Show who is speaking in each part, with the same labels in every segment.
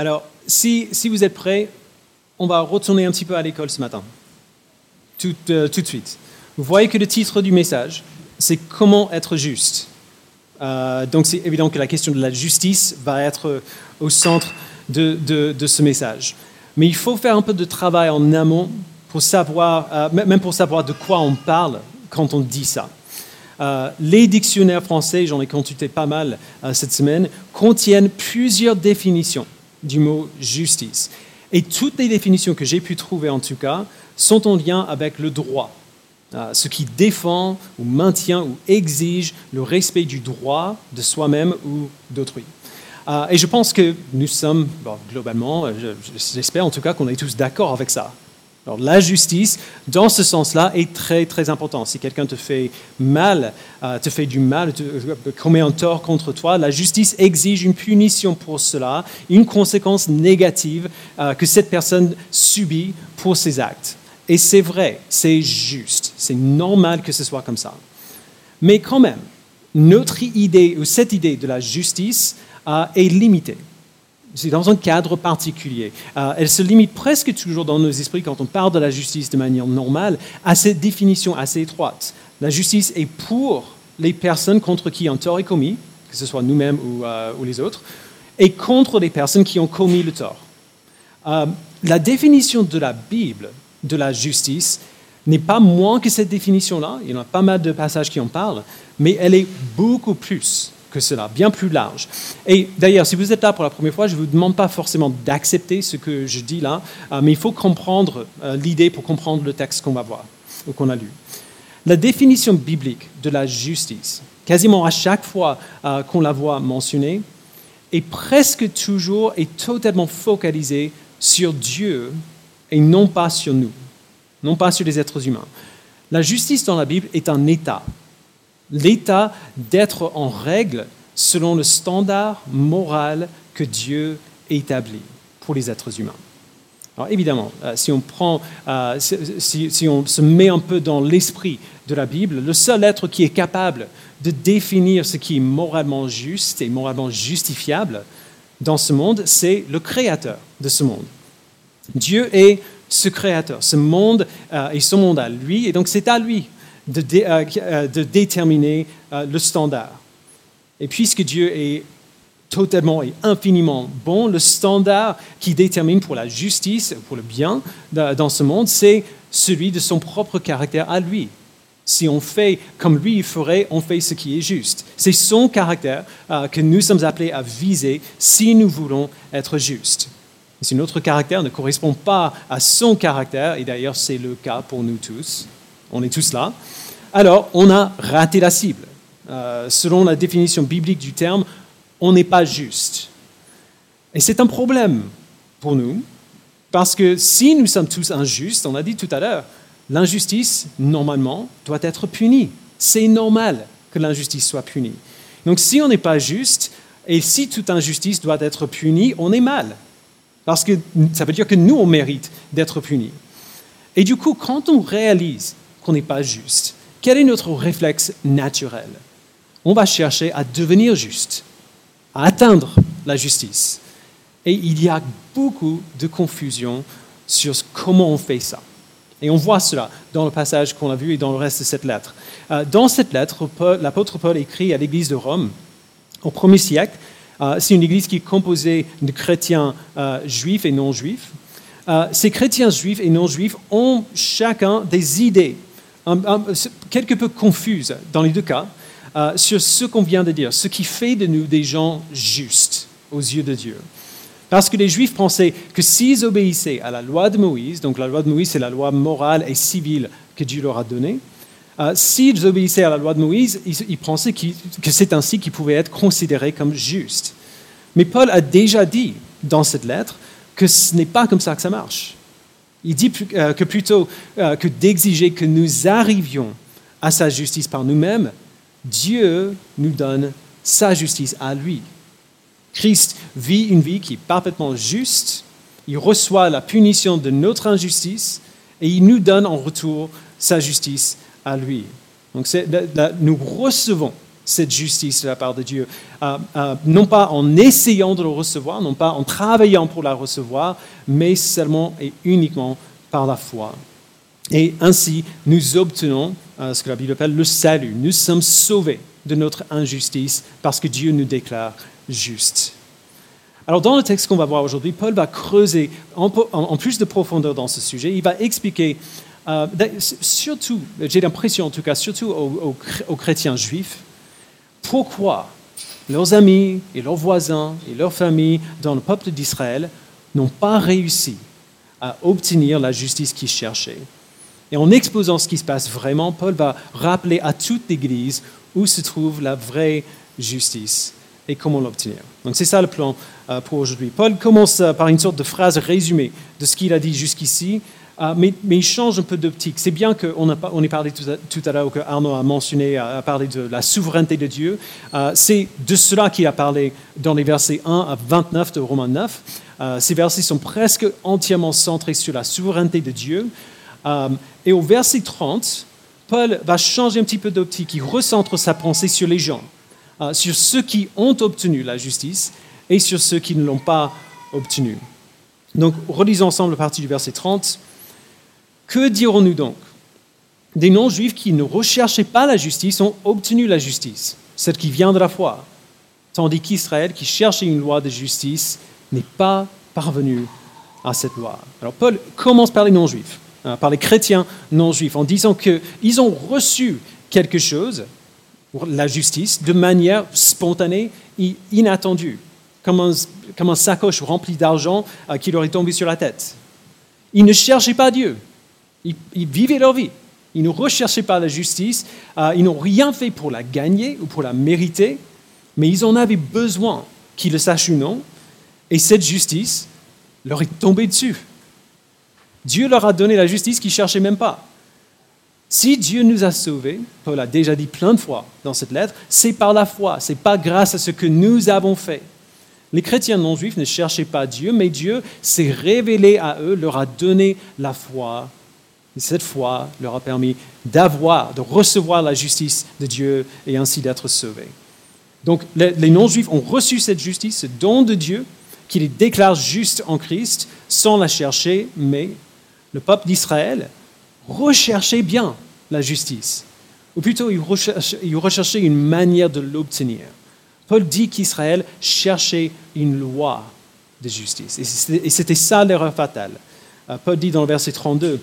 Speaker 1: Alors, si, vous êtes prêts, on va retourner un petit peu à l'école ce matin, tout, euh, de suite. Vous voyez que le titre du message, c'est Comment être juste. Euh, donc c'est évident que la question de la justice va être au centre de, ce message. Mais il faut faire un peu de travail en amont pour savoir, euh, même pour savoir de quoi on parle quand on dit ça. Les dictionnaires français, j'en ai consulté pas mal cette semaine, contiennent plusieurs définitions du mot justice. Et toutes les définitions que j'ai pu trouver en tout cas sont en lien avec le droit, euh, ce qui défend ou maintient ou exige le respect du droit de soi-même ou d'autrui. et je pense que nous sommes, globalement, j'espère en tout cas qu'on est tous d'accord avec ça. Alors, la justice, dans ce sens-là, est très très important. Si quelqu'un te fait mal, euh, te fait du mal, te, euh, commet un tort contre toi, la justice exige une punition pour cela, une conséquence négative euh, que cette personne subit pour ses actes. Et c'est vrai, c'est juste, c'est normal que ce soit comme ça. Mais quand même, notre idée ou cette idée de la justice est limitée c'est dans un cadre particulier. Euh, elle se limite presque toujours dans nos esprits, quand on parle de la justice de manière normale, à cette définition assez étroite. La justice est pour les personnes contre qui un tort est commis, que ce soit nous-mêmes ou, euh, les autres, et contre les personnes qui ont commis le tort. Euh, la définition de la Bible de la justice n'est pas moins que cette définition-là, il y en a pas mal de passages qui en parlent, mais elle est beaucoup plus que cela, bien plus large. Et d'ailleurs, si vous êtes là pour la première fois, je ne vous demande pas forcément d'accepter ce que je dis là, euh, mais il faut comprendre euh, l'idée pour comprendre le texte qu'on va voir ou qu'on a lu. La définition biblique de la justice, quasiment à chaque fois euh, qu'on la voit mentionnée, est presque toujours et totalement focalisée sur Dieu et non pas sur nous, non pas sur les êtres humains. La justice dans la Bible est un état, l'état d'être en règle selon le standard moral que Dieu établit pour les êtres humains. Alors évidemment, euh, si on, prend, euh, si, on se met un peu dans l'esprit de la Bible, le seul être qui est capable de définir ce qui est moralement juste et moralement justifiable dans ce monde, c'est le créateur de ce monde. Dieu est ce créateur, ce monde euh, et son monde à lui, et donc c'est à lui de, euh, euh, de déterminer euh, le standard. Et puisque Dieu est totalement et infiniment bon, le standard qui détermine pour la justice, pour le bien dans ce monde, c'est celui de son propre caractère à lui. Si on fait comme lui il ferait, on fait ce qui est juste. C'est son caractère que nous sommes appelés à viser si nous voulons être justes. si notre caractère ne correspond pas à son caractère, et d'ailleurs c'est le cas pour nous tous, on est tous là, alors on a raté la cible. Euh, selon la définition biblique du terme, on n'est pas juste. Et c'est un problème pour nous, parce que si nous sommes tous injustes, on a dit tout à l'heure, l'injustice, normalement, doit être punie. C'est normal que l'injustice soit punie. Donc si on n'est pas juste, et si toute injustice doit être punie, on est mal. Parce que ça veut dire que nous, on mérite d'être punis. Et du coup, quand on réalise qu'on n'est pas juste, quel est notre réflexe naturel? On va chercher à devenir juste, à atteindre la justice. Et il y a beaucoup de confusion sur comment on fait ça. Et on voit cela dans le passage qu'on a vu et dans le reste de cette lettre. Euh, dans cette lettre, l'apôtre Paul écrit à l'église de Rome au premier siècle. Euh, c'est une église qui est composée de chrétiens euh, juifs et non juifs. Ces chrétiens juifs et non juifs ont chacun des idées quelque peu confuse dans les deux cas euh, sur ce qu'on vient de dire, ce qui fait de nous des gens justes aux yeux de Dieu. Parce que les Juifs pensaient que s'ils obéissaient à la loi de Moïse, donc la loi de Moïse c'est la loi morale et civile que Dieu leur a donnée, euh, s'ils obéissaient à la loi de Moïse, ils, pensaient que c'est ainsi qu'ils pouvaient être considérés comme justes. Mais Paul a déjà dit dans cette lettre que ce n'est pas comme ça que ça marche. Il dit euh, que plutôt euh, que d'exiger que nous arrivions à sa justice par nous-mêmes, Dieu nous donne sa justice à lui. Christ vit une vie qui est parfaitement juste, il reçoit la punition de notre injustice et il nous donne en retour sa justice à lui. Donc nous recevons cette justice de la part de Dieu, euh, euh, non pas en essayant de le recevoir, non pas en travaillant pour la recevoir, mais seulement et uniquement par la foi. Et ainsi, nous obtenons euh, ce que la Bible appelle le salut. Nous sommes sauvés de notre injustice parce que Dieu nous déclare justes. Alors dans le texte qu'on va voir aujourd'hui, Paul va creuser en, plus de profondeur dans ce sujet. Il va expliquer, surtout, j'ai l'impression en tout cas, surtout aux chrétiens juifs, pourquoi leurs amis et leurs voisins et leurs familles dans le peuple d'Israël n'ont pas réussi à obtenir la justice qu'ils cherchaient. Et en exposant ce qui se passe vraiment, Paul va rappeler à toute l'Église où se trouve la vraie justice et comment l'obtenir. Donc c'est ça le plan euh, pour aujourd'hui. Paul commence euh, par une sorte de phrase résumée de ce qu'il a dit jusqu'ici, ah, mais, il change un peu d'optique. C'est bien qu'on on ait parlé tout à, l'heure, que Arnaud a mentionné, a parlé de la souveraineté de Dieu. Ah, c'est de cela qu'il a parlé dans les versets 1 à 29 de Romains 9. Ah, ces versets sont presque entièrement centrés sur la souveraineté de Dieu. et au verset 30, Paul va changer un petit peu d'optique. Il recentre sa pensée sur les gens, sur ceux qui ont obtenu la justice et sur ceux qui ne l'ont pas obtenue. Donc, relisons ensemble la partie du verset 30. Que dirons-nous donc? Des non-juifs qui ne recherchaient pas la justice ont obtenu la justice, celle qui vient de la foi, tandis qu'Israël, qui cherchait une loi de justice, n'est pas parvenu à cette loi. Alors Paul commence par les non-juifs, hein, par les chrétiens non-juifs, en disant qu'ils ont reçu quelque chose, la justice, de manière spontanée et inattendue, comme un, sacoche rempli d'argent euh, qui leur est tombé sur la tête. Ils ne cherchaient pas Dieu, ils, vivaient leur vie. Ils ne recherchaient pas la justice. Euh, ils n'ont rien fait pour la gagner ou pour la mériter, mais ils en avaient besoin, qu'ils le sachent ou non. Et cette justice leur est tombée dessus. Dieu leur a donné la justice qu'ils ne cherchaient même pas. Si Dieu nous a sauvés, Paul a déjà dit plein de fois dans cette lettre, c'est par la foi, c'est pas grâce à ce que nous avons fait. Les chrétiens non juifs ne cherchaient pas Dieu, mais Dieu s'est révélé à eux, leur a donné la foi et cette foi leur a permis d'avoir, de recevoir la justice de Dieu et ainsi d'être sauvés. Donc les, non-juifs ont reçu cette justice, ce don de Dieu, qui les déclare justes en Christ sans la chercher, mais le peuple d'Israël recherchait bien la justice, ou plutôt il recherchait, une manière de l'obtenir. Paul dit qu'Israël cherchait une loi de justice, et c'était ça l'erreur fatale. Euh, Paul dit dans le verset 32,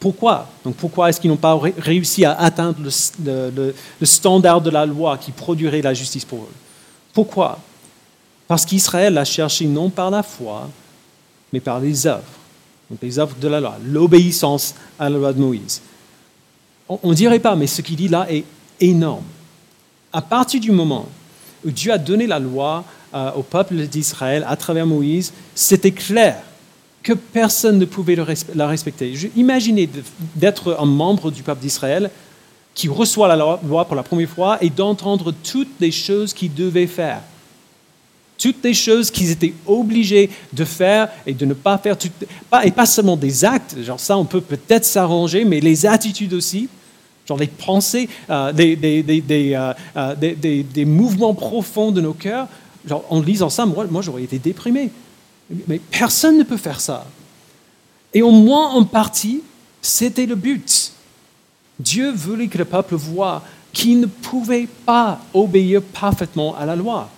Speaker 1: pourquoi? Donc pourquoi est-ce qu'ils n'ont pas réussi à atteindre le, standard de la loi qui produirait la justice pour eux? Pourquoi? Parce qu'Israël a cherché non par la foi, mais par les œuvres. Les œuvres de la loi, l'obéissance à la loi de Moïse. On ne dirait pas, mais ce qu'il dit là est énorme. À partir du moment où Dieu a donné la loi euh, au peuple d'Israël à travers Moïse, c'était clair que personne ne pouvait la respecter. Imaginez d'être un membre du peuple d'Israël qui reçoit la loi pour la première fois et d'entendre toutes les choses qu'ils devaient faire. Toutes les choses qu'ils étaient obligés de faire et de ne pas faire. et pas seulement des actes, genre ça on peut peut-être s'arranger, mais les attitudes aussi, genre les pensées, euh, euh, euh, des, mouvements profonds de nos cœurs. Genre, en lisant ça, moi, moi j'aurais été déprimé. Mais personne ne peut faire ça. Et au moins en partie, c'était le but. Dieu voulait que le peuple voie qu'il ne pouvait pas obéir parfaitement à la loi.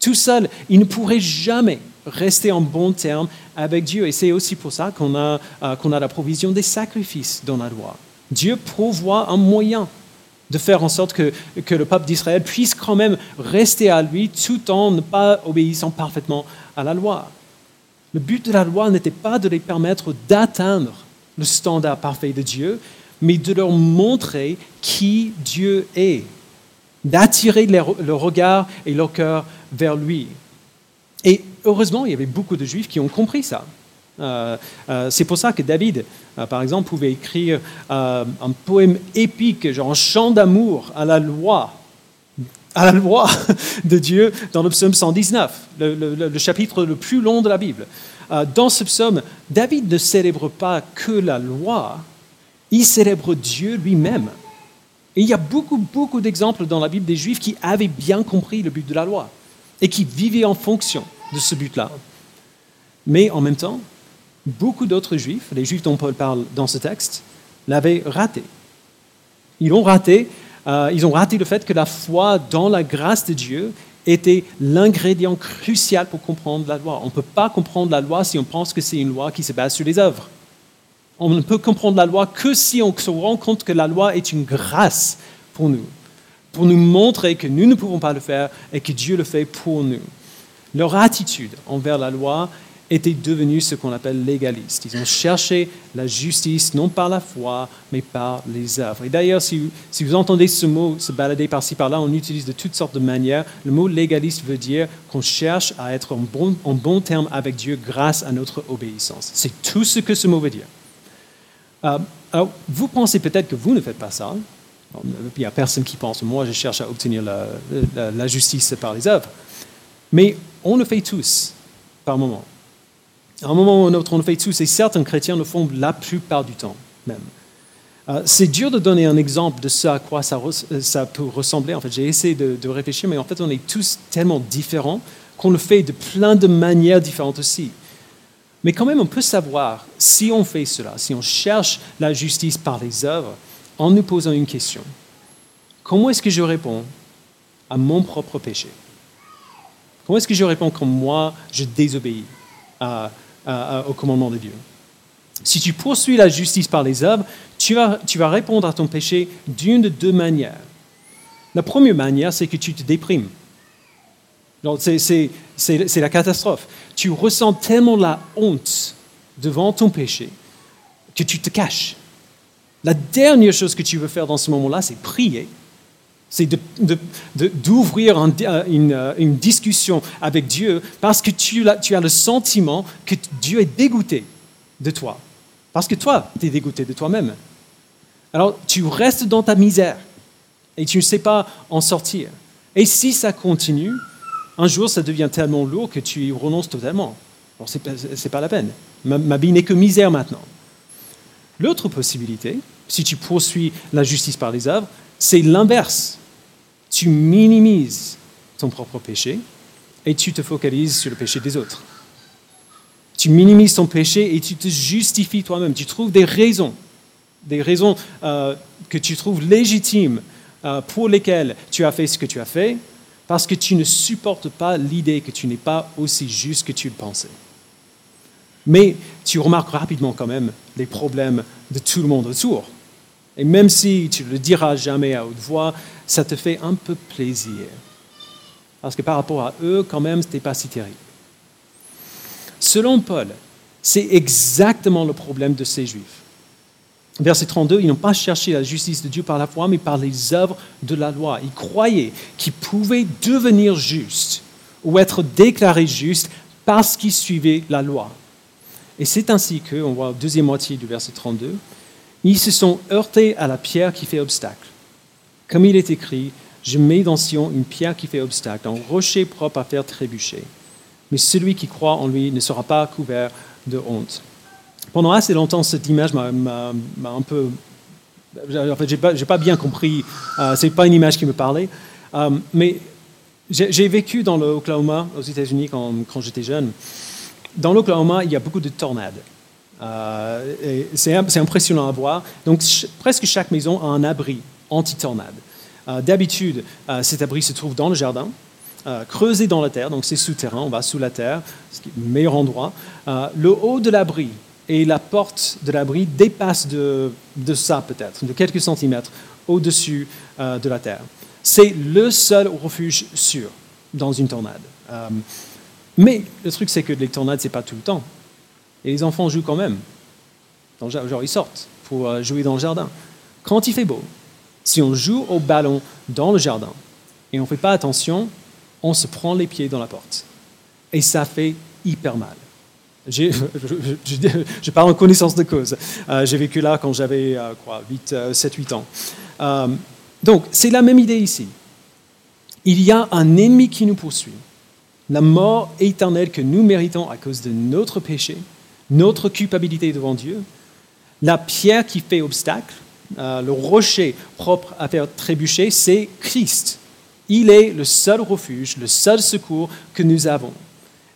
Speaker 1: Tout seul, il ne pourrait jamais rester en bon terme avec Dieu. Et c'est aussi pour ça qu'on a, euh, a la provision des sacrifices dans la loi. Dieu pourvoit un moyen de faire en sorte que, que le peuple d'Israël puisse quand même rester à lui tout en ne pas obéissant parfaitement à la loi. Le but de la loi n'était pas de les permettre d'atteindre le standard parfait de Dieu, mais de leur montrer qui Dieu est, d'attirer le regard et leur cœur vers lui. Et heureusement, il y avait beaucoup de juifs qui ont compris ça. Euh, euh, c'est pour ça que David, euh, par exemple, pouvait écrire un poème épique, genre un chant d'amour à la loi, à la loi de Dieu dans le psaume 119, le, chapitre le plus long de la Bible. Euh, dans ce psaume, David ne célèbre pas que la loi, il célèbre Dieu lui-même. Et il y a beaucoup, beaucoup d'exemples dans la Bible des Juifs qui avaient bien compris le but de la loi et qui vivaient en fonction de ce but-là. Mais en même temps, beaucoup d'autres Juifs, les Juifs dont Paul parle dans ce texte, l'avaient raté. Ils ont raté, euh, ils ont raté le fait que la foi dans la grâce de Dieu était l'ingrédient crucial pour comprendre la loi. On ne peut pas comprendre la loi si on pense que c'est une loi qui se base sur les œuvres. On ne peut comprendre la loi que si on se rend compte que la loi est une grâce pour nous, pour nous montrer que nous ne pouvons pas le faire et que Dieu le fait pour nous. Leur attitude envers la loi étaient devenus ce qu'on appelle légalistes. Ils ont cherché la justice non par la foi, mais par les œuvres. Et d'ailleurs, si, vous entendez ce mot se balader par-ci par-là, on l'utilise de toutes sortes de manières. Le mot légaliste veut dire qu'on cherche à être en bon, en terme avec Dieu grâce à notre obéissance. C'est tout ce que ce mot veut dire. Euh, alors, vous pensez peut-être que vous ne faites pas ça. Il n'y a personne qui pense, moi je cherche à obtenir la, la justice par les œuvres. Mais on le fait tous, par moment. À un moment ou un autre, on fait tous, et certains chrétiens le font la plupart du temps même. Euh, c'est dur de donner un exemple de ce à quoi ça, ça peut ressembler. En fait, j'ai essayé de, de, réfléchir, mais en fait, on est tous tellement différents qu'on le fait de plein de manières différentes aussi. Mais quand même, on peut savoir si on fait cela, si on cherche la justice par les œuvres, en nous posant une question. Comment est-ce que je réponds à mon propre péché? Comment est-ce que je réponds quand moi, je désobéis à, au commandement de Dieu. Si tu poursuis la justice par les œuvres, tu vas, tu vas répondre à ton péché d'une de deux manières. La première manière, c'est que tu te déprimes. C'est la catastrophe. Tu ressens tellement la honte devant ton péché que tu te caches. La dernière chose que tu veux faire dans ce moment-là, c'est prier c'est d'ouvrir euh, une, discussion avec Dieu parce que tu, as le sentiment que Dieu est dégoûté de toi. Parce que toi, tu es dégoûté de toi-même. Alors, tu restes dans ta misère et tu ne sais pas en sortir. Et si ça continue, un jour, ça devient tellement lourd que tu y renonces totalement. ce n'est pas la peine. Ma vie n'est que misère maintenant. L'autre possibilité, si tu poursuis la justice par les œuvres, c'est l'inverse. Tu minimises ton propre péché et tu te focalises sur le péché des autres. Tu minimises ton péché et tu te justifies toi-même. Tu trouves des raisons, des raisons euh, que tu trouves légitimes euh, pour lesquelles tu as fait ce que tu as fait, parce que tu ne supportes pas l'idée que tu n'es pas aussi juste que tu le pensais. Mais tu remarques rapidement quand même les problèmes de tout le monde autour. Et même si tu ne le diras jamais à haute voix, ça te fait un peu plaisir. Parce que par rapport à eux, quand même, ce n'était pas si terrible. Selon Paul, c'est exactement le problème de ces Juifs. Verset 32, ils n'ont pas cherché la justice de Dieu par la foi, mais par les œuvres de la loi. Ils croyaient qu'ils pouvaient devenir justes ou être déclarés justes parce qu'ils suivaient la loi. Et c'est ainsi que, on voit la deuxième moitié du verset 32, ils se sont heurtés à la pierre qui fait obstacle. Comme il est écrit, je mets dans Sion une pierre qui fait obstacle, un rocher propre à faire trébucher. Mais celui qui croit en lui ne sera pas couvert de honte. Pendant assez longtemps, cette image m'a un peu... En fait, je n'ai pas, bien compris. Euh, Ce n'est pas une image qui me parlait. Euh, mais j'ai vécu dans l'Oklahoma, aux États-Unis, quand j'étais jeune. Dans l'Oklahoma, il y a beaucoup de tornades. Euh, c'est impressionnant à voir. Donc, presque chaque maison a un abri anti-tornade. Euh, d'habitude, euh, cet abri se trouve dans le jardin, creusé dans la terre, donc c'est souterrain, on va sous la terre, ce qui est le meilleur endroit. le haut de l'abri et la porte de l'abri dépassent de, de ça peut-être, de quelques centimètres au-dessus de la terre. C'est le seul refuge sûr dans une tornade. mais le truc, c'est que les tornades, ce n'est pas tout le temps. Et les enfants jouent quand même. Genre, ils sortent pour euh, jouer dans le jardin. Quand il fait beau, si on joue au ballon dans le jardin et on ne fait pas attention, on se prend les pieds dans la porte. Et ça fait hyper mal. Je, je, parle en connaissance de cause. Euh, j'ai vécu là quand j'avais euh, quoi, 8, 7, 8 ans. donc, c'est la même idée ici. Il y a un ennemi qui nous poursuit. La mort éternelle que nous méritons à cause de notre péché notre culpabilité devant Dieu, la pierre qui fait obstacle, euh, le rocher propre à faire trébucher, c'est Christ. Il est le seul refuge, le seul secours que nous avons.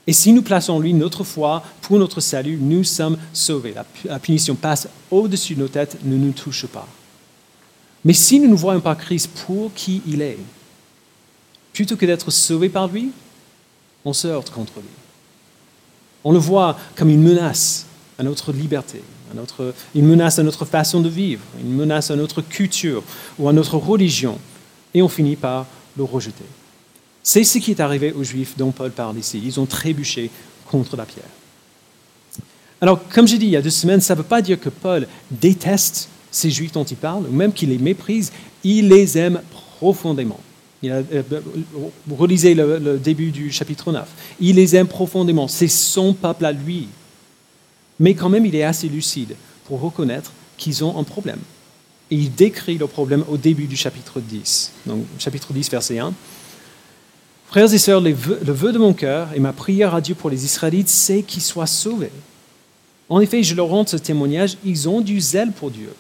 Speaker 1: Et si nous plaçons en lui notre foi pour notre salut, nous sommes sauvés. La punition passe au-dessus de nos têtes, ne nous touche pas. Mais si nous ne voyons pas Christ pour qui il est, plutôt que d'être sauvés par lui, on se heurte contre lui. On le voit comme une menace à notre liberté, une menace à notre façon de vivre, une menace à notre culture ou à notre religion, et on finit par le rejeter. C'est ce qui est arrivé aux Juifs dont Paul parle ici. Ils ont trébuché contre la pierre. Alors, comme j'ai dit il y a deux semaines, ça ne veut pas dire que Paul déteste ces Juifs dont il parle, ou même qu'il les méprise. Il les aime profondément. Il a, euh, relisez le, le, début du chapitre 9. Il les aime profondément. C'est son peuple à lui. Mais quand même, il est assez lucide pour reconnaître qu'ils ont un problème. Et il décrit le problème au début du chapitre 10. Donc, chapitre 10, verset 1. Frères et sœurs, le vœu de mon cœur et ma prière à Dieu pour les Israélites, c'est qu'ils soient sauvés. En effet, je leur rends ce témoignage, ils ont du zèle pour Dieu,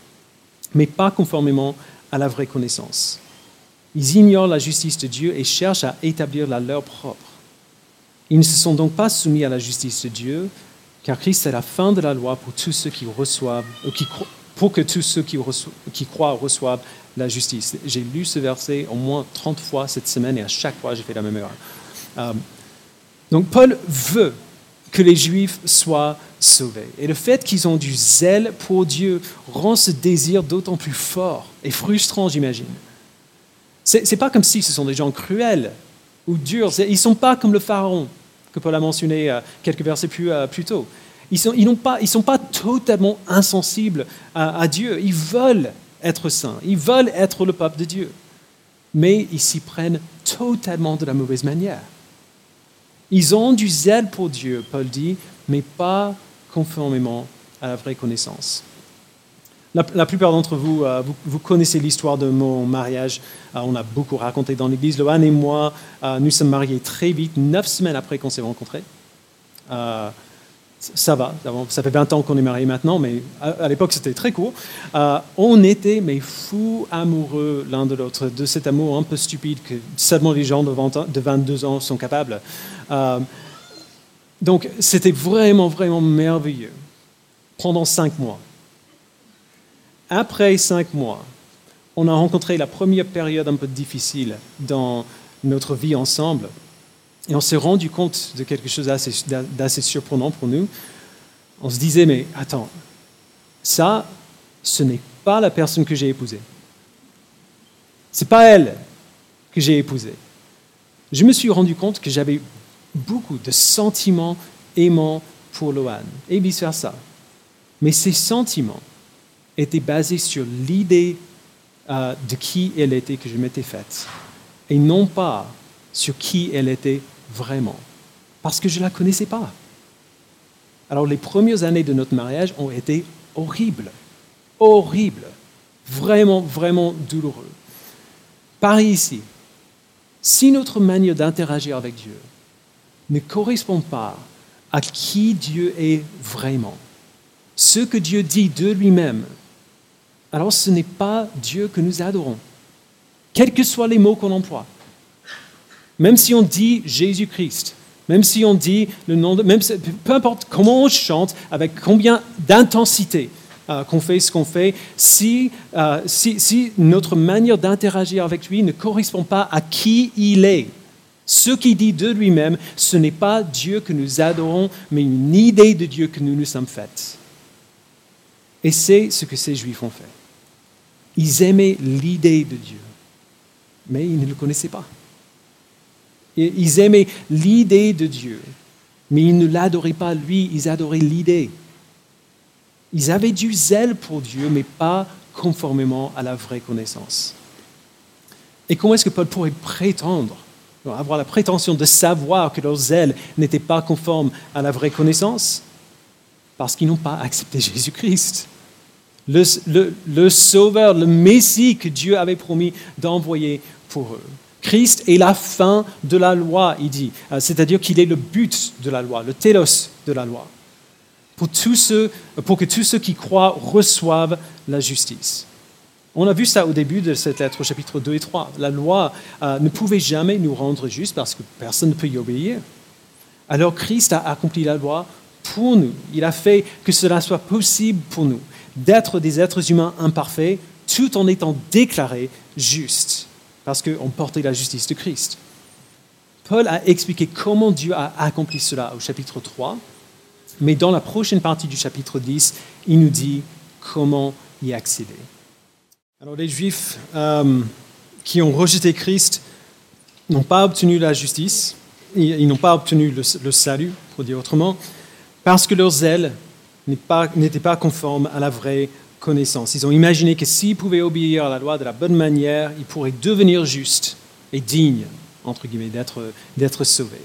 Speaker 1: mais pas conformément à la vraie connaissance. Ils ignorent la justice de Dieu et cherchent à établir la leur propre. Ils ne se sont donc pas soumis à la justice de Dieu, car Christ est la fin de la loi pour tous ceux qui reçoivent, qui, pour que tous ceux qui, qui croient reçoivent la justice. J'ai lu ce verset au moins 30 fois cette semaine et à chaque fois j'ai fait la même erreur. Euh, donc Paul veut que les Juifs soient sauvés. Et le fait qu'ils ont du zèle pour Dieu rend ce désir d'autant plus fort et frustrant, j'imagine. Ce n'est pas comme si ce sont des gens cruels ou durs. Ils ne sont pas comme le Pharaon que Paul a mentionné euh, quelques versets plus, euh, tôt. Ils ne sont, pas, totalement insensibles à, Dieu. Ils veulent être saints. Ils veulent être le peuple de Dieu. Mais ils s'y prennent totalement de la mauvaise manière. Ils ont du zèle pour Dieu, Paul dit, mais pas conformément à la vraie connaissance. La, plupart d'entre vous, euh, vous, connaissez l'histoire de mon mariage. Euh, on a beaucoup raconté dans l'église. Lohan et moi, euh, nous sommes mariés très vite, neuf semaines après qu'on s'est rencontrés ça va, ça fait 20 ans qu'on est mariés maintenant, mais à, l'époque c'était très court. On était mais fous amoureux l'un de l'autre, de cet amour un peu stupide que seulement les gens de, 22 ans sont capables. Donc c'était vraiment, vraiment merveilleux pendant cinq mois. Après cinq mois, on a rencontré la première période un peu difficile dans notre vie ensemble. Et on s'est rendu compte de quelque chose d'assez surprenant pour nous. On se disait, mais attends, ça, ce n'est pas la personne que j'ai épousée. Ce n'est pas elle que j'ai épousée. Je me suis rendu compte que j'avais beaucoup de sentiments aimants pour Loane et vice-versa. Mais ces sentiments étaient basés sur l'idée euh, de qui elle était que je m'étais faite et non pas sur qui elle était vraiment, parce que je ne la connaissais pas. Alors les premières années de notre mariage ont été horribles, horribles, vraiment, vraiment douloureux. Par ici, si notre manière d'interagir avec Dieu ne correspond pas à qui Dieu est vraiment, ce que Dieu dit de lui-même, alors ce n'est pas Dieu que nous adorons, quels que soient les mots qu'on emploie. Même si on dit Jésus-Christ, même si on dit le nom de... Même, peu importe comment on chante, avec combien d'intensité euh, qu'on fait ce qu'on fait, si, euh, si, si notre manière d'interagir avec lui ne correspond pas à qui il est, ce qu'il dit de lui-même, ce n'est pas Dieu que nous adorons, mais une idée de Dieu que nous nous sommes faites. Et c'est ce que ces Juifs ont fait. Ils aimaient l'idée de Dieu, mais ils ne le connaissaient pas. Ils aimaient l'idée de Dieu, mais ils ne l'adoraient pas lui, ils adoraient l'idée. Ils avaient du zèle pour Dieu, mais pas conformément à la vraie connaissance. Et comment est-ce que Paul pourrait prétendre, avoir la prétention de savoir que leur zèle n'était pas conforme à la vraie connaissance? Parce qu'ils n'ont pas accepté Jésus-Christ, le, Sauveur, le Messie que Dieu avait promis d'envoyer pour eux. Christ est la fin de la loi, il dit. Euh, c'est-à-dire qu'il est le but de la loi, le télos de la loi. Pour, tous ceux, que tous ceux qui croient reçoivent la justice. On a vu ça au début de cette lettre au chapitre 2 et 3. La loi euh, ne pouvait jamais nous rendre justes parce que personne ne peut y obéir. Alors Christ a accompli la loi pour nous. Il a fait que cela soit possible pour nous d'être des êtres humains imparfaits tout en étant déclarés justes parce qu'on portait la justice de Christ. Paul a expliqué comment Dieu a accompli cela au chapitre 3, mais dans la prochaine partie du chapitre 10, il nous dit comment y accéder. Alors les Juifs euh, qui ont rejeté Christ n'ont pas obtenu la justice, ils, n'ont pas obtenu le, salut, pour dire autrement, parce que leur zèle n'était pas, conforme à la vraie connaissance. Ils ont imaginé que s'ils pouvaient obéir à la loi de la bonne manière, ils pourraient devenir justes et dignes, entre guillemets, d'être sauvés.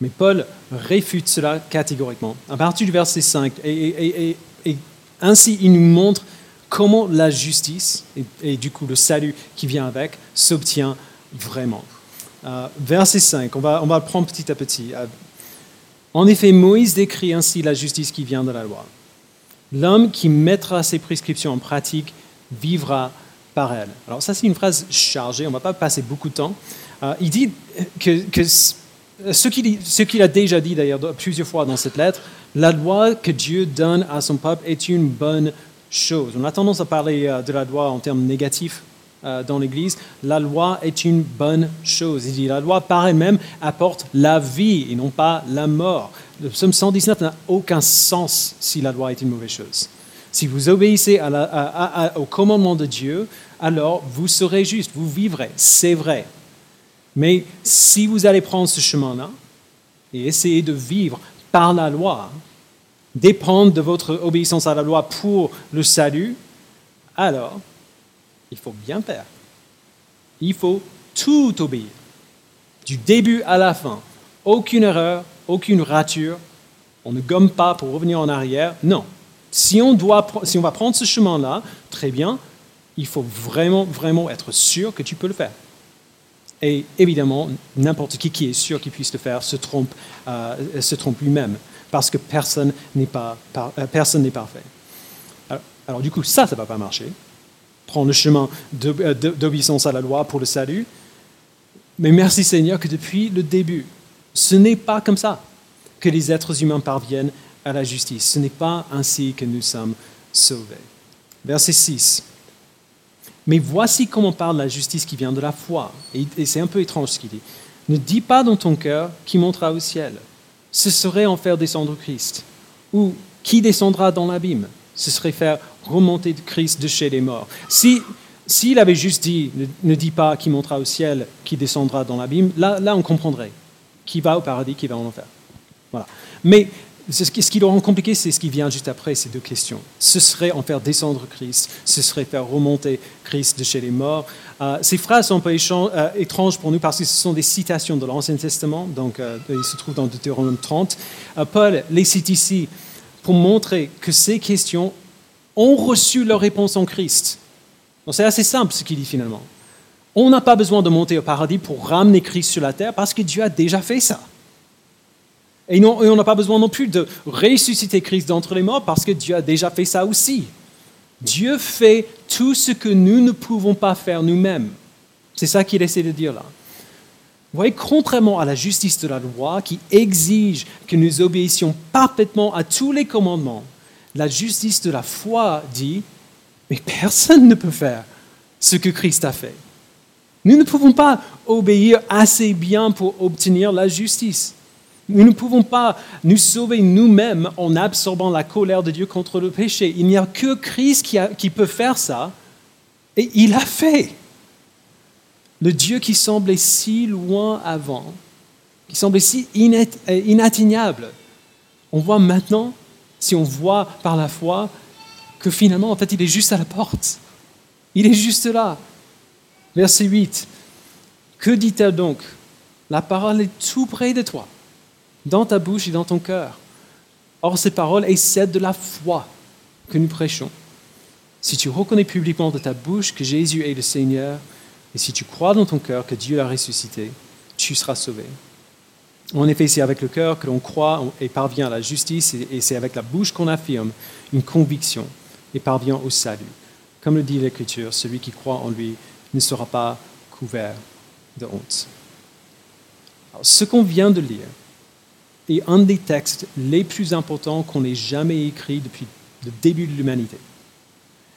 Speaker 1: Mais Paul réfute cela catégoriquement. À partir du verset 5, et ainsi il nous montre comment la justice et, du coup le salut qui vient avec s'obtient vraiment. Euh, verset 5, on va, on va le prendre petit à petit. En effet, Moïse décrit ainsi la justice qui vient de la loi. L'homme qui mettra ses prescriptions en pratique vivra par elle. Alors ça, c'est une phrase chargée, on ne va pas passer beaucoup de temps. Euh, il dit que, ce qu'il a déjà dit d'ailleurs plusieurs fois dans cette lettre, la loi que Dieu donne à son peuple est une bonne on a tendance à parler euh, de la loi en termes négatifs dans l'Église. La loi est une bonne chose. Il dit la loi par elle-même apporte la vie et non pas la mort. Le psaume 119 n'a aucun sens si la loi est une mauvaise chose. Si vous obéissez au commandement de Dieu, alors vous serez juste, vous vivrez, c'est vrai. Mais si vous allez prendre ce chemin-là et essayer de vivre par la loi, dépendre de votre obéissance à la loi pour le salut, alors il faut bien faire. Il faut tout obéir, du début à la fin. Aucune erreur, aucune rature. On ne gomme pas pour revenir en arrière. Non. Si on, doit, si on va prendre ce chemin-là, très bien, il faut vraiment, vraiment être sûr que tu peux le faire. Et évidemment, n'importe qui qui est sûr qu'il puisse le faire se trompe, euh, se trompe lui-même parce que personne n'est pas, euh, personne n'est parfait. Alors, du coup, ça, ça ne va pas marcher. Prendre le chemin euh, d'obéissance à la loi pour le salut. Mais merci Seigneur que depuis le début, ce n'est pas comme ça que les êtres humains parviennent à la justice. Ce n'est pas ainsi que nous sommes sauvés. Verset 6. Mais voici comment parle la justice qui vient de la foi. Et, c'est un peu étrange ce qu'il dit. Ne dis pas dans ton cœur qui montera au ciel ce serait en faire descendre Christ. Ou qui descendra dans l'abîme Ce serait faire remonter Christ de chez les morts. Si s'il avait juste dit, ne, dis pas qui montera au ciel, qui descendra dans l'abîme, là, là on comprendrait. Qui va au paradis, qui va en enfer. Voilà. Mais ce qui le rend compliqué, c'est ce qui vient juste après ces deux questions. Ce serait en faire descendre Christ, ce serait faire remonter Christ de chez les morts. Euh, ces phrases sont un peu euh, étranges pour nous parce que ce sont des citations de l'Ancien Testament, donc euh, ils se trouvent dans Deutéronome 30. Paul les cite ici pour montrer que ces questions ont reçu leur réponse en Christ. C'est assez simple ce qu'il dit finalement. On n'a pas besoin de monter au paradis pour ramener Christ sur la terre parce que Dieu a déjà fait ça. Et, on n'a pas besoin non plus de ressusciter Christ d'entre les morts parce que Dieu a déjà fait ça aussi. Dieu fait tout ce que nous ne pouvons pas faire nous-mêmes. C'est ça qu'il essaie de dire là. Vous voyez, contrairement à la justice de la loi qui exige que nous obéissions parfaitement à tous les commandements, la justice de la foi dit, mais personne ne peut faire ce que Christ a fait. Nous ne pouvons pas obéir assez bien pour obtenir la justice. Nous ne pouvons pas nous sauver nous-mêmes en absorbant la colère de Dieu contre le péché. Il n'y a que Christ qui, peut faire ça. Et il a fait. Le Dieu qui semblait si loin avant, qui semblait si inatteignable, on voit maintenant, si on voit par la foi, que finalement, en fait, il est juste à la porte. Il est juste là. Verset 8. Que dit-elle donc? La parole est tout près de toi dans ta bouche et dans ton cœur. Or, ces paroles est celle de la foi que nous prêchons. Si tu reconnais publiquement de ta bouche que Jésus est le Seigneur, et si tu crois dans ton cœur que Dieu l'a ressuscité, tu seras sauvé. En effet, c'est avec le cœur que l'on croit et parvient à la justice, et c'est avec la bouche qu'on affirme une conviction et parvient au salut. comme le dit l'Écriture, celui qui croit en lui ne sera pas couvert de honte. ce qu'on vient de lire est un des textes les plus importants qu'on ait jamais écrit depuis le début de l'humanité.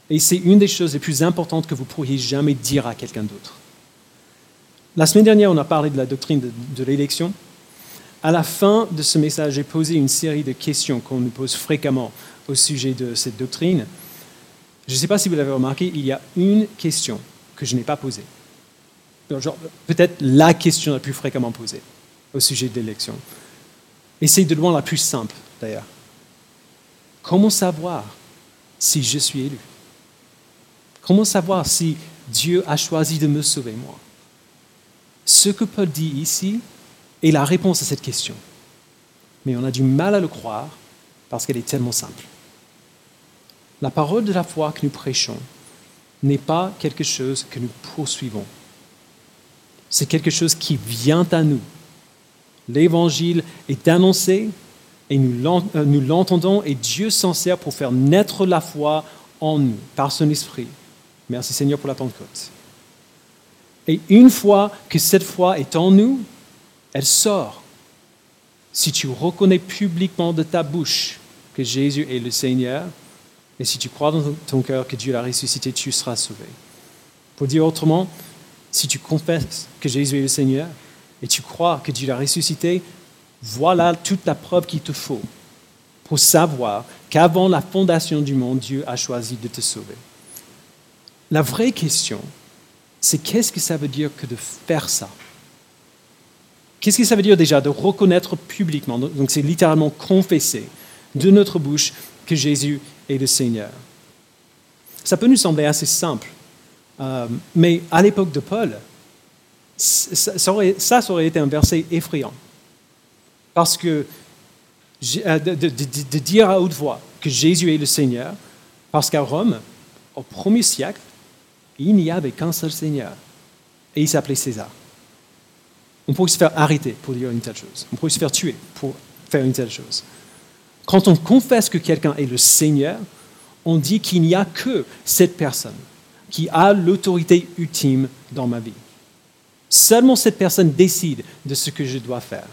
Speaker 1: Et c'est une des choses les plus importantes que vous pourriez jamais dire à quelqu'un d'autre. La semaine dernière, on a parlé de la doctrine de, l'élection. À la fin de ce message, j'ai posé une série de questions qu'on nous pose fréquemment au sujet de cette doctrine. Je ne sais pas si vous l'avez remarqué, il y a une question que je n'ai pas posée. Peut-être la question la plus fréquemment posée au sujet de l'élection. Et c'est de loin la plus simple, d'ailleurs. Comment savoir si je suis élu? Comment savoir si Dieu a choisi de me sauver, moi? Ce que Paul dit ici est la réponse à cette question. Mais on a du mal à le croire parce qu'elle est tellement simple. La parole de la foi que nous prêchons n'est pas quelque chose que nous poursuivons. C'est quelque chose qui vient à nous. L'évangile est annoncé et euh, nous l'entendons et Dieu s'en sert pour faire naître la foi en nous par son esprit. Merci Seigneur pour la Pentecôte. Et une fois que cette foi est en nous, elle sort. Si tu reconnais publiquement de ta bouche que Jésus est le Seigneur, et si tu crois dans ton cœur que Dieu l'a ressuscité, tu seras sauvé. Pour dire autrement, si tu confesses que Jésus est le Seigneur et tu crois que Dieu l'a ressuscité, voilà toute la preuve qu'il te faut pour savoir qu'avant la fondation du monde, Dieu a choisi de te sauver. La vraie question, c'est qu'est-ce que ça veut dire que de faire ça? Qu'est-ce que ça veut dire déjà de reconnaître publiquement, donc c'est littéralement confesser de notre bouche que Jésus est le Seigneur? Ça peut nous sembler assez simple, euh, mais à l'époque de Paul, ça, aurait, été un verset effrayant. Parce que euh, de, dire à haute voix que Jésus est le Seigneur, parce qu'à Rome, au premier siècle, il n'y avait qu'un seul Seigneur, et il s'appelait César. On pourrait se faire arrêter pour dire une telle chose. On pourrait se faire tuer pour faire une telle chose. Quand on confesse que quelqu'un est le Seigneur, on dit qu'il n'y a que cette personne qui a l'autorité ultime dans ma vie. Seulement cette personne décide de ce que je dois faire.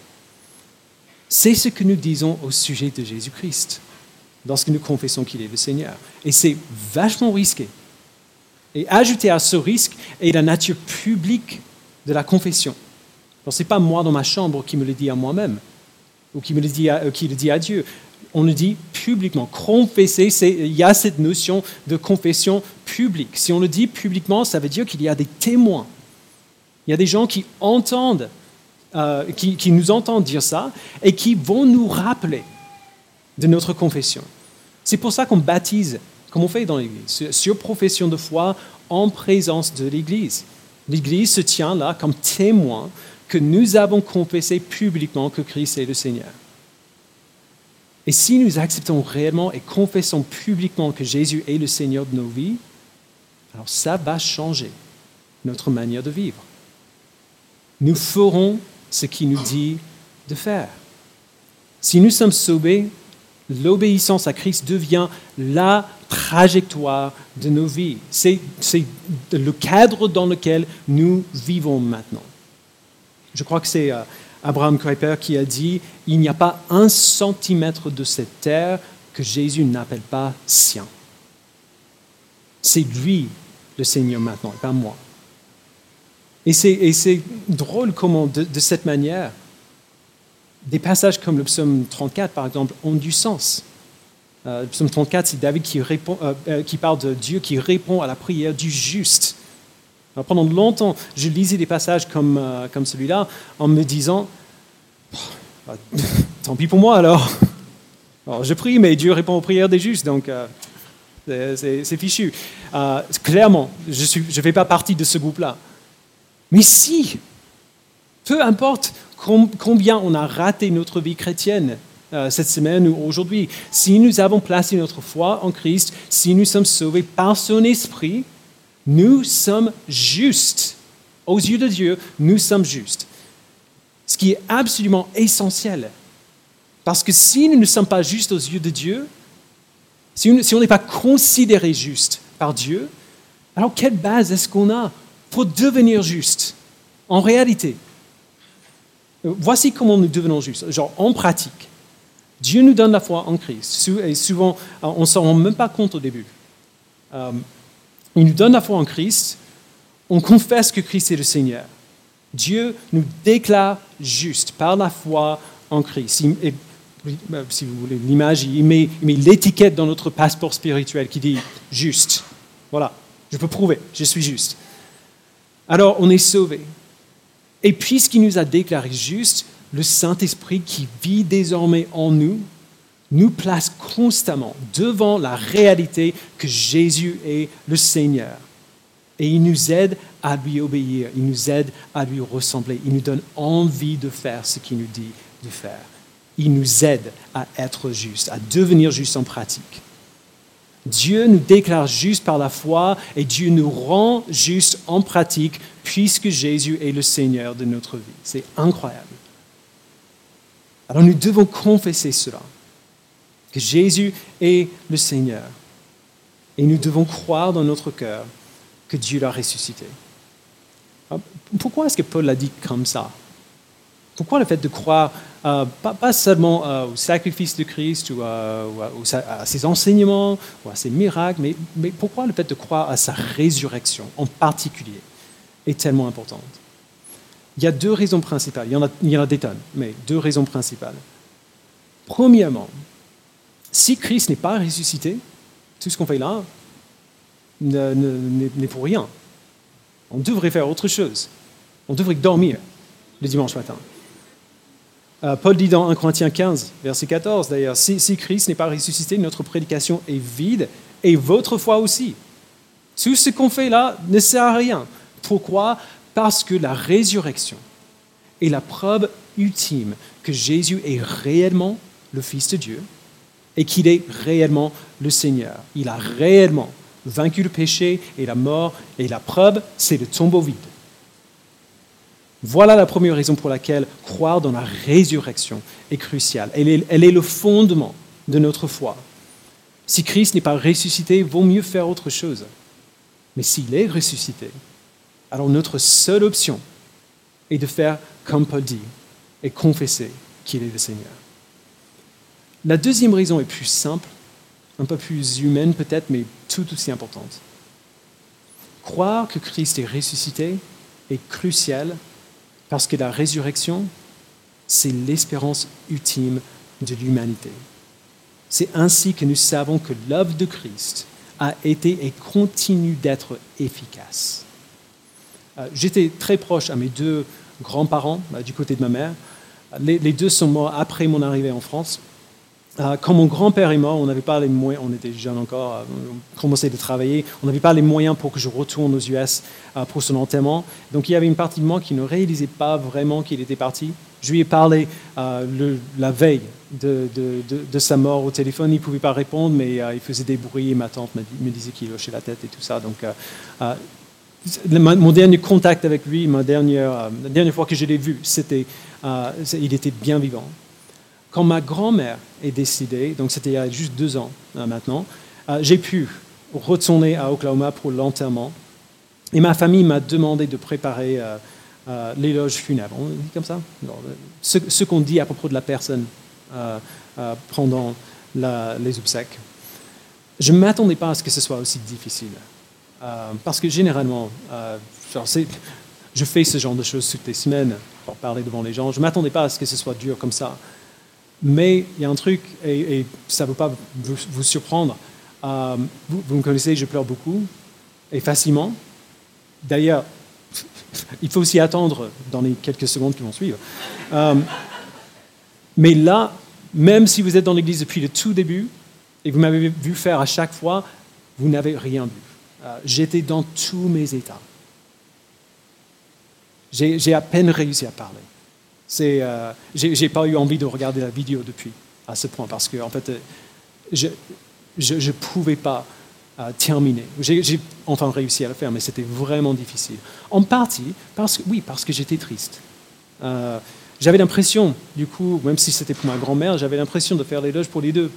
Speaker 1: C'est ce que nous disons au sujet de Jésus-Christ lorsque nous confessons qu'il est le Seigneur. Et c'est vachement risqué. Et ajouter à ce risque est la nature publique de la confession. Ce n'est pas moi dans ma chambre qui me le dit à moi-même ou qui, me le dit euh, qui le dit à Dieu on le dit publiquement. Confesser, il y a cette notion de confession publique. Si on le dit publiquement, ça veut dire qu'il y a des témoins. Il y a des gens qui entendent, euh, qui, nous entendent dire ça et qui vont nous rappeler de notre confession. C'est pour ça qu'on baptise, comme on fait dans l'Église, sur profession de foi en présence de l'Église. L'Église se tient là comme témoin que nous avons confessé publiquement que Christ est le Seigneur. Et si nous acceptons réellement et confessons publiquement que Jésus est le Seigneur de nos vies, alors ça va changer notre manière de vivre. Nous ferons ce qu'il nous dit de faire. Si nous sommes sauvés, l'obéissance à Christ devient la trajectoire de nos vies. C'est le cadre dans lequel nous vivons maintenant. Je crois que c'est euh, Abraham Kuyper qui a dit Il n'y a pas un centimètre de cette terre que Jésus n'appelle pas sien. C'est lui le Seigneur maintenant, et pas moi. Et c'est drôle comment, de, cette manière, des passages comme le psaume 34, par exemple, ont du sens. Euh, le psaume 34, c'est David euh, qui parle de Dieu qui répond à la prière du juste pendant longtemps, je lisais des passages comme, euh, comme celui-là en me disant, bah, tant pis pour moi alors. Je prie, mais Dieu répond aux prières des justes, donc euh, c'est fichu. Euh, clairement, je ne je fais pas partie de ce groupe-là. Mais si, peu importe combien on a raté notre vie chrétienne cette semaine ou aujourd'hui, si nous avons placé notre foi en Christ, si nous sommes sauvés par son esprit, nous sommes justes. Aux yeux de Dieu, nous sommes justes. Ce qui est absolument essentiel. Parce que si nous ne sommes pas justes aux yeux de Dieu, si on n'est pas considéré juste par Dieu, Alors quelle base est-ce qu'on a pour devenir juste en réalité? Voici comment nous devenons justes, genre en pratique. Dieu nous donne la foi en Christ. Et souvent, on ne s'en rend même pas compte au début. Euh, il nous donne la foi en Christ. On confesse que Christ est le Seigneur. Dieu nous déclare juste par la foi en Christ. et, si vous voulez l'image, il met l'étiquette dans notre passeport spirituel qui dit juste. Voilà, je peux prouver, je suis juste. Alors on est sauvé. Et puisqu'il nous a déclaré juste, le Saint-Esprit qui vit désormais en nous nous place constamment devant la réalité que Jésus est le Seigneur. Et il nous aide à lui obéir, il nous aide à lui ressembler, il nous donne envie de faire ce qu'il nous dit de faire. Il nous aide à être juste, à devenir juste en pratique. Dieu nous déclare juste par la foi et Dieu nous rend juste en pratique puisque Jésus est le Seigneur de notre vie. C'est incroyable. Alors nous devons confesser cela, que Jésus est le Seigneur. Et nous devons croire dans notre cœur que Dieu l'a ressuscité. Pourquoi est-ce que Paul l'a dit comme ça? Pourquoi le fait de croire euh, pas, seulement euh, au sacrifice de Christ ou, à, ses enseignements ou à ses miracles, mais, pourquoi le fait de croire à sa résurrection en particulier est tellement importante? Il y a deux raisons principales. Il y a, il y en a des tonnes, mais deux raisons principales. Premièrement, si Christ n'est pas ressuscité, tout ce qu'on fait là n'est pour rien. On devrait faire autre chose. On devrait dormir le dimanche matin. Euh, Paul dit dans 1 Corinthiens 15, verset 14 d'ailleurs, si, Christ n'est pas ressuscité, notre prédication est vide et votre foi aussi. Tout ce qu'on fait là ne sert à rien. Pourquoi? Parce que la résurrection est la preuve ultime que Jésus est réellement le Fils de Dieu et qu'il est réellement le Seigneur. Il a réellement vaincu le péché et la mort et la preuve, c'est le tombeau vide. Voilà la première raison pour laquelle croire dans la résurrection est cruciale. Elle est, elle est le fondement de notre foi. Si Christ n'est pas ressuscité, il vaut mieux faire autre chose. Mais s'il est ressuscité, alors notre seule option est de faire comme Paul dit et confesser qu'il est le Seigneur. La deuxième raison est plus simple, un peu plus humaine peut-être, mais tout aussi importante. Croire que Christ est ressuscité est crucial parce que la résurrection, c'est l'espérance ultime de l'humanité. C'est ainsi que nous savons que l'œuvre de Christ a été et continue d'être efficace. Euh, j'étais très proche à mes deux grands-parents euh, du côté de ma mère. Les, deux sont morts après mon arrivée en France. Euh, quand mon grand-père est mort, on n'avait pas les moyens, on était jeunes encore, on commençait de travailler, on n'avait pas les moyens pour que je retourne aux US euh, pour son enterrement. Donc il y avait une partie de moi qui ne réalisait pas vraiment qu'il était parti. Je lui ai parlé euh, la veille de, sa mort au téléphone, il ne pouvait pas répondre, mais il faisait des bruits et ma tante me, disait qu'il hochait la tête et tout ça. Donc mon dernier contact avec lui, ma dernière, la dernière fois que je l'ai vu, c'était, il était bien vivant. Quand ma grand-mère est décédée, donc c'était il y a juste deux ans euh, maintenant, euh, j'ai pu retourner à Oklahoma pour l'enterrement. Et ma famille m'a demandé de préparer euh, l'éloge funèbre. On dit comme ça Ce, qu'on dit à propos de la personne pendant les obsèques. Je ne m'attendais pas à ce que ce soit aussi difficile. parce que généralement, je fais ce genre de choses toutes les semaines pour parler devant les gens. Je ne m'attendais pas à ce que ce soit dur comme ça. Mais il y a un truc, et, ça ne va pas vous, surprendre. Euh, vous, me connaissez, je pleure beaucoup et facilement. D'ailleurs, il faut aussi attendre dans les quelques secondes qui vont suivre. Euh, mais là, même si vous êtes dans l'Église depuis le tout début et vous m'avez vu faire à chaque fois, vous n'avez rien vu. Euh, j'étais dans tous mes états. J'ai à peine réussi à parler. C'est, euh, j'ai, pas eu envie de regarder la vidéo depuis à ce point parce que en fait, je ne pouvais pas euh, terminer. J'ai, enfin réussi à le faire, mais c'était vraiment difficile. En partie parce que oui, parce que j'étais triste. Euh, j'avais l'impression, du coup, même si c'était pour ma grand-mère, j'avais l'impression de faire l'éloge pour les deux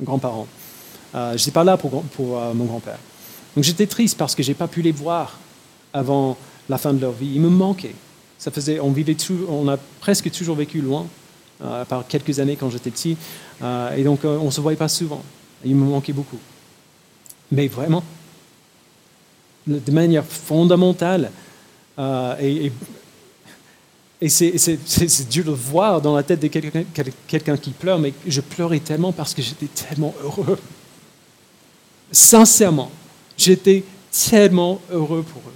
Speaker 1: grands-parents. je n'étais pas là pour, pour mon grand-père. Donc j'étais triste parce que je n'ai pas pu les voir avant la fin de leur vie. Ils me manquaient. On, vivait on a presque toujours vécu loin, euh, à part quelques années quand j'étais petit. Euh, et donc on ne se voyait pas souvent. ils me manquaient beaucoup. Mais vraiment, de manière fondamentale, et, et c'est dur de voir dans la tête de quelqu'un qui pleure, mais je pleurais tellement parce que j'étais tellement heureux. Sincèrement, j'étais tellement heureux pour eux.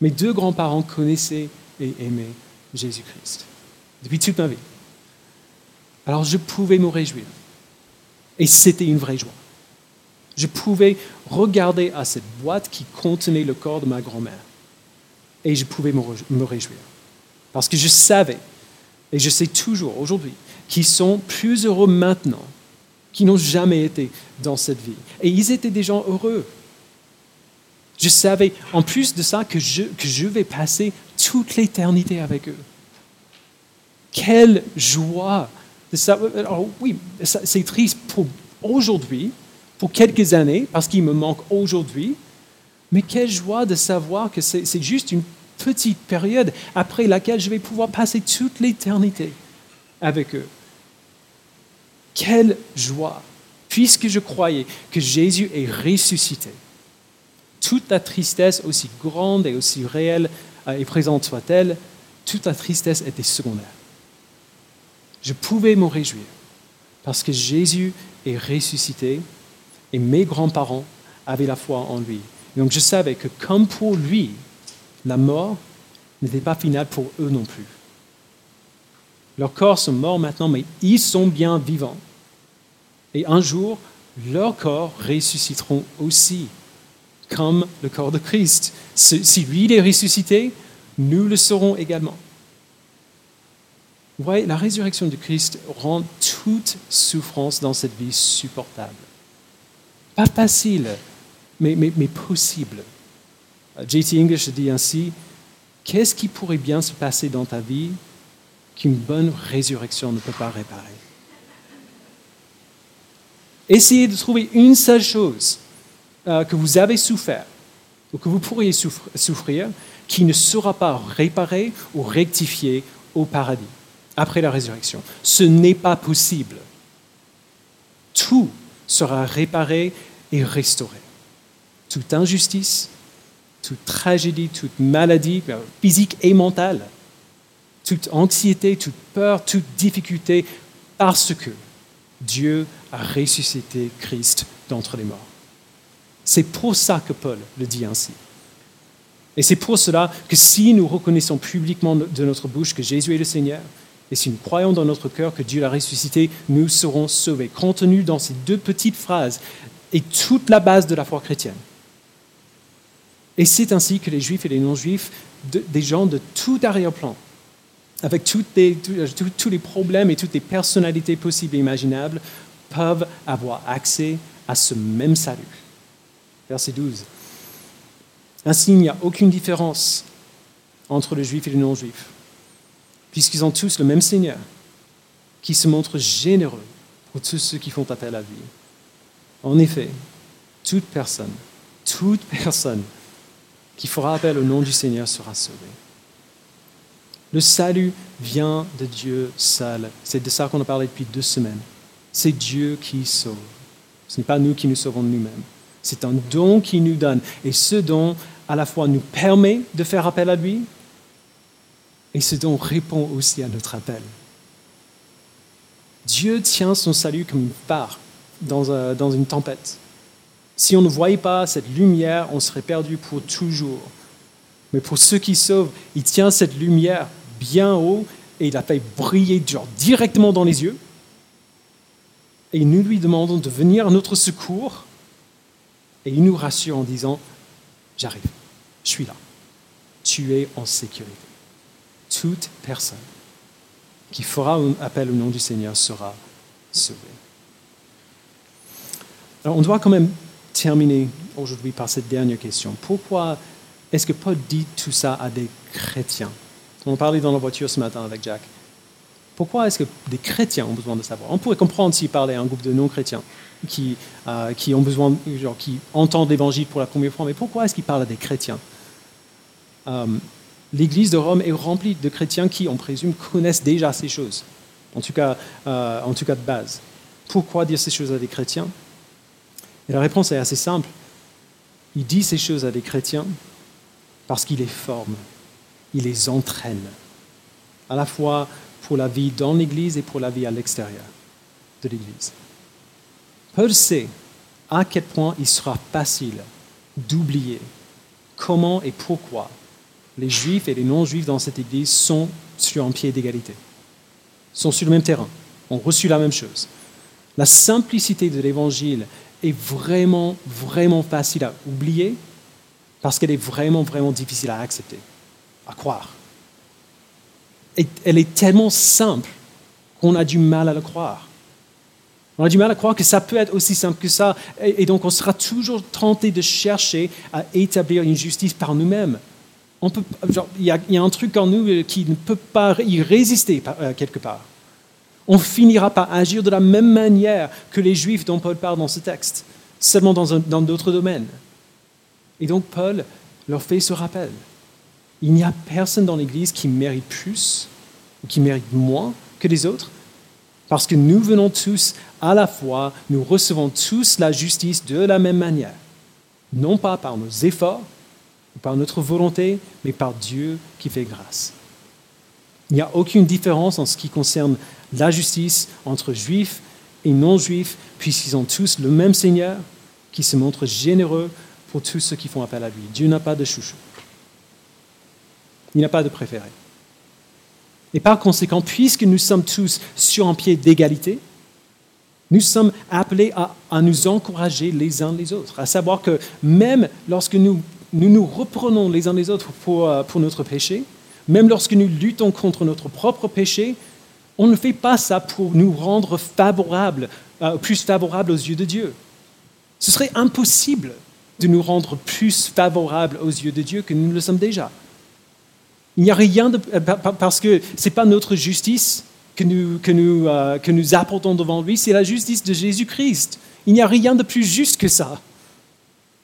Speaker 1: Mes deux grands-parents connaissaient et aimaient Jésus-Christ depuis toute ma vie. Alors je pouvais me réjouir. Et c'était une vraie joie. Je pouvais regarder à cette boîte qui contenait le corps de ma grand-mère. Et je pouvais me réjouir. Parce que je savais, et je sais toujours aujourd'hui, qu'ils sont plus heureux maintenant qu'ils n'ont jamais été dans cette vie. Et ils étaient des gens heureux. Je savais, en plus de ça, que je, que je vais passer toute l'éternité avec eux. Quelle joie de ça. Alors oui, c'est triste pour aujourd'hui, pour quelques années, parce qu'il me manque aujourd'hui, mais quelle joie de savoir que c'est juste une petite période après laquelle je vais pouvoir passer toute l'éternité avec eux. Quelle joie, puisque je croyais que Jésus est ressuscité. Toute la tristesse, aussi grande et aussi réelle et présente soit-elle, toute la tristesse était secondaire. Je pouvais me réjouir parce que Jésus est ressuscité et mes grands-parents avaient la foi en lui. Donc je savais que comme pour lui, la mort n'était pas finale pour eux non plus. Leurs corps sont morts maintenant, mais ils sont bien vivants. Et un jour, leurs corps ressusciteront aussi, comme le corps de Christ. Si lui est ressuscité, nous le serons également. Vous voyez, la résurrection de Christ rend toute souffrance dans cette vie supportable. Pas facile, mais, mais, mais possible. JT English dit ainsi, qu'est-ce qui pourrait bien se passer dans ta vie qu'une bonne résurrection ne peut pas réparer? Essayez de trouver une seule chose euh, que vous avez souffert ou que vous pourriez souffrir qui ne sera pas réparée ou rectifiée au paradis après la résurrection. Ce n'est pas possible. Tout sera réparé et restauré. Toute injustice, toute tragédie, toute maladie euh, physique et mentale, toute anxiété, toute peur, toute difficulté, parce que Dieu a ressuscité Christ d'entre les morts. C'est pour ça que Paul le dit ainsi. Et c'est pour cela que si nous reconnaissons publiquement de notre bouche que Jésus est le Seigneur, et si nous croyons dans notre cœur que Dieu l'a ressuscité, nous serons sauvés. Contenu dans ces deux petites phrases est toute la base de la foi chrétienne. Et c'est ainsi que les juifs et les non-juifs, des gens de tout arrière-plan, avec tous les problèmes et toutes les personnalités possibles et imaginables, peuvent avoir accès à ce même salut. Verset 12. Ainsi, il n'y a aucune différence entre les juifs et les non-juifs, puisqu'ils ont tous le même Seigneur, qui se montre généreux pour tous ceux qui font appel à lui. En effet, toute personne, toute personne qui fera appel au nom du Seigneur sera sauvé. Le salut vient de Dieu seul. C'est de ça qu'on a parlé depuis deux semaines. C'est Dieu qui sauve. Ce n'est pas nous qui nous sauvons nous-mêmes. C'est un don qu'il nous donne. Et ce don, à la fois, nous permet de faire appel à lui, et ce don répond aussi à notre appel. Dieu tient son salut comme une phare dans, dans une tempête. Si on ne voyait pas cette lumière, on serait perdu pour toujours. Mais pour ceux qui sauvent, il tient cette lumière bien haut et il la fait briller directement dans les yeux. Et nous lui demandons de venir à notre secours et il nous rassure en disant, j'arrive, je suis là, tu es en sécurité. Toute personne qui fera appel au nom du Seigneur sera sauvée. Alors on doit quand même terminer aujourd'hui par cette dernière question. Pourquoi est-ce que Paul dit tout ça à des chrétiens? On parlait dans la voiture ce matin avec Jack. Pourquoi est-ce que des chrétiens ont besoin de savoir? On pourrait comprendre s'il parlait à un groupe de non-chrétiens qui, euh, qui ont besoin, genre, qui entendent l'évangile pour la première fois, mais pourquoi est-ce qu'il parle à des chrétiens? Euh, L'Église de Rome est remplie de chrétiens qui, on présume, connaissent déjà ces choses, en tout cas, euh, en tout cas de base. Pourquoi dire ces choses à des chrétiens? Et la réponse est assez simple. Il dit ces choses à des chrétiens parce qu'il les forme, il les entraîne, à la fois pour la vie dans l'Église et pour la vie à l'extérieur de l'Église. Paul sait à quel point il sera facile d'oublier comment et pourquoi les juifs et les non-juifs dans cette Église sont sur un pied d'égalité, sont sur le même terrain, ont reçu la même chose. La simplicité de l'Évangile est vraiment, vraiment facile à oublier parce qu'elle est vraiment, vraiment difficile à accepter, à croire. Elle est tellement simple qu'on a du mal à le croire. On a du mal à croire que ça peut être aussi simple que ça. Et, donc on sera toujours tenté de chercher à établir une justice par nous-mêmes. Il y, a un truc en nous qui ne peut pas y résister euh, quelque part. On finira par agir de la même manière que les Juifs dont Paul parle dans ce texte, seulement dans d'autres domaines. Et donc Paul leur fait ce rappel. Il n'y a personne dans l'Église qui mérite plus ou qui mérite moins que les autres, parce que nous venons tous à la fois, nous recevons tous la justice de la même manière, non pas par nos efforts ou par notre volonté, mais par Dieu qui fait grâce. Il n'y a aucune différence en ce qui concerne la justice entre juifs et non-juifs, puisqu'ils ont tous le même Seigneur qui se montre généreux pour tous ceux qui font appel à lui. Dieu n'a pas de chouchou. Il n'a pas de préféré. Et par conséquent, puisque nous sommes tous sur un pied d'égalité, nous sommes appelés à, nous encourager les uns les autres, à savoir que même lorsque nous nous, reprenons les uns les autres pour, euh, pour notre péché, même lorsque nous luttons contre notre propre péché, on ne fait pas ça pour nous rendre favorables, euh, plus favorables aux yeux de Dieu. Ce serait impossible de nous rendre plus favorables aux yeux de Dieu que nous le sommes déjà. Il n'y a rien de... Euh, parce que ce n'est pas notre justice que nous, que, nous, euh, que nous apportons devant lui, c'est la justice de Jésus-Christ. Il n'y a rien de plus juste que ça.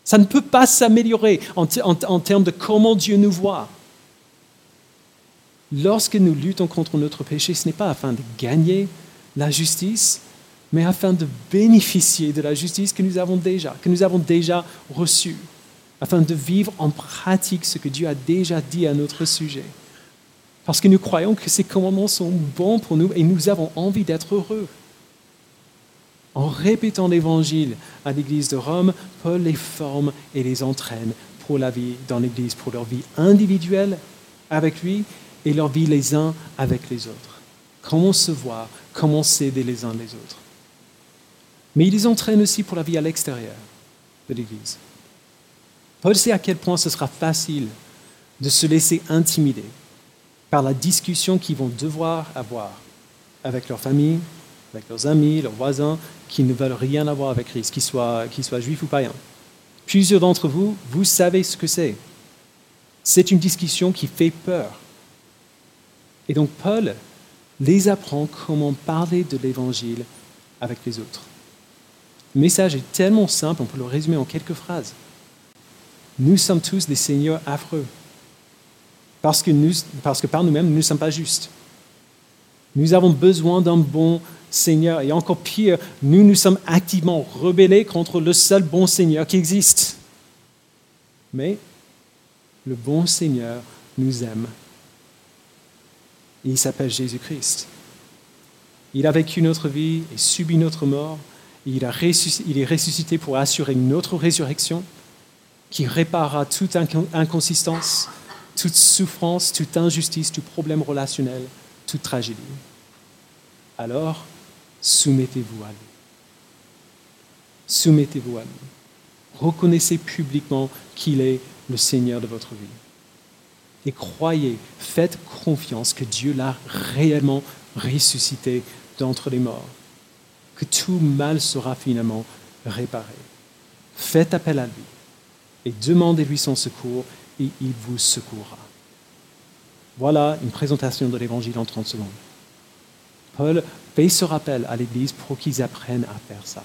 Speaker 1: Ça ne peut pas s'améliorer en, en termes de comment Dieu nous voit. Lorsque nous luttons contre notre péché, ce n'est pas afin de gagner la justice, mais afin de bénéficier de la justice que nous avons déjà, que nous avons déjà reçue, afin de vivre en pratique ce que Dieu a déjà dit à notre sujet. Parce que nous croyons que ces commandements sont bons pour nous et nous avons envie d'être heureux. En répétant l'évangile à l'église de Rome, Paul les forme et les entraîne pour la vie dans l'église, pour leur vie individuelle avec lui et leur vie les uns avec les autres. Comment se voir, comment s'aider les uns les autres. Mais il les entraîne aussi pour la vie à l'extérieur de l'Église. Paul sait à quel point ce sera facile de se laisser intimider par la discussion qu'ils vont devoir avoir avec leur famille, avec leurs amis, leurs voisins, qui ne veulent rien avoir avec Christ, qu'ils soient, juifs ou païens. Plusieurs d'entre vous, vous savez ce que c'est. C'est une discussion qui fait peur. Et donc Paul les apprend comment parler de l'Évangile avec les autres. Le message est tellement simple, on peut le résumer en quelques phrases. Nous sommes tous des seigneurs affreux. Parce que, par nous-mêmes, nous ne sommes pas justes. Nous avons besoin d'un bon Seigneur. Et encore pire, nous nous sommes activement rebellés contre le seul bon Seigneur qui existe. Mais le bon Seigneur nous aime. Il s'appelle Jésus-Christ. Il a vécu notre vie et subi notre mort il, est ressuscité pour assurer une autre résurrection qui réparera toute inconsistance, toute souffrance, toute injustice, tout problème relationnel, toute tragédie. Alors, soumettez-vous à lui. Soumettez-vous à lui. Reconnaissez publiquement qu'il est le Seigneur de votre vie. Et croyez, faites confiance que Dieu l'a réellement ressuscité d'entre les morts que tout mal sera finalement réparé. Faites appel à lui et demandez-lui son secours et il vous secourra. Voilà une présentation de l'Évangile en 30 secondes. Paul fait ce rappel à l'Église pour qu'ils apprennent à faire ça,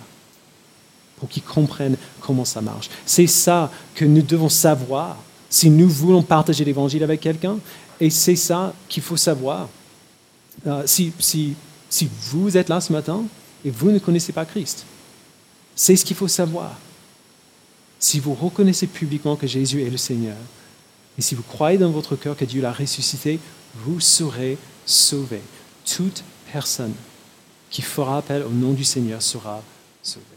Speaker 1: pour qu'ils comprennent comment ça marche. C'est ça que nous devons savoir si nous voulons partager l'Évangile avec quelqu'un, et c'est ça qu'il faut savoir. Euh, si, si, si vous êtes là ce matin et vous ne connaissez pas Christ, c'est ce qu'il faut savoir. Si vous reconnaissez publiquement que Jésus est le Seigneur, et si vous croyez dans votre cœur que Dieu l'a ressuscité, vous serez sauvés. Toute personne qui fera appel au nom du Seigneur sera sauvée.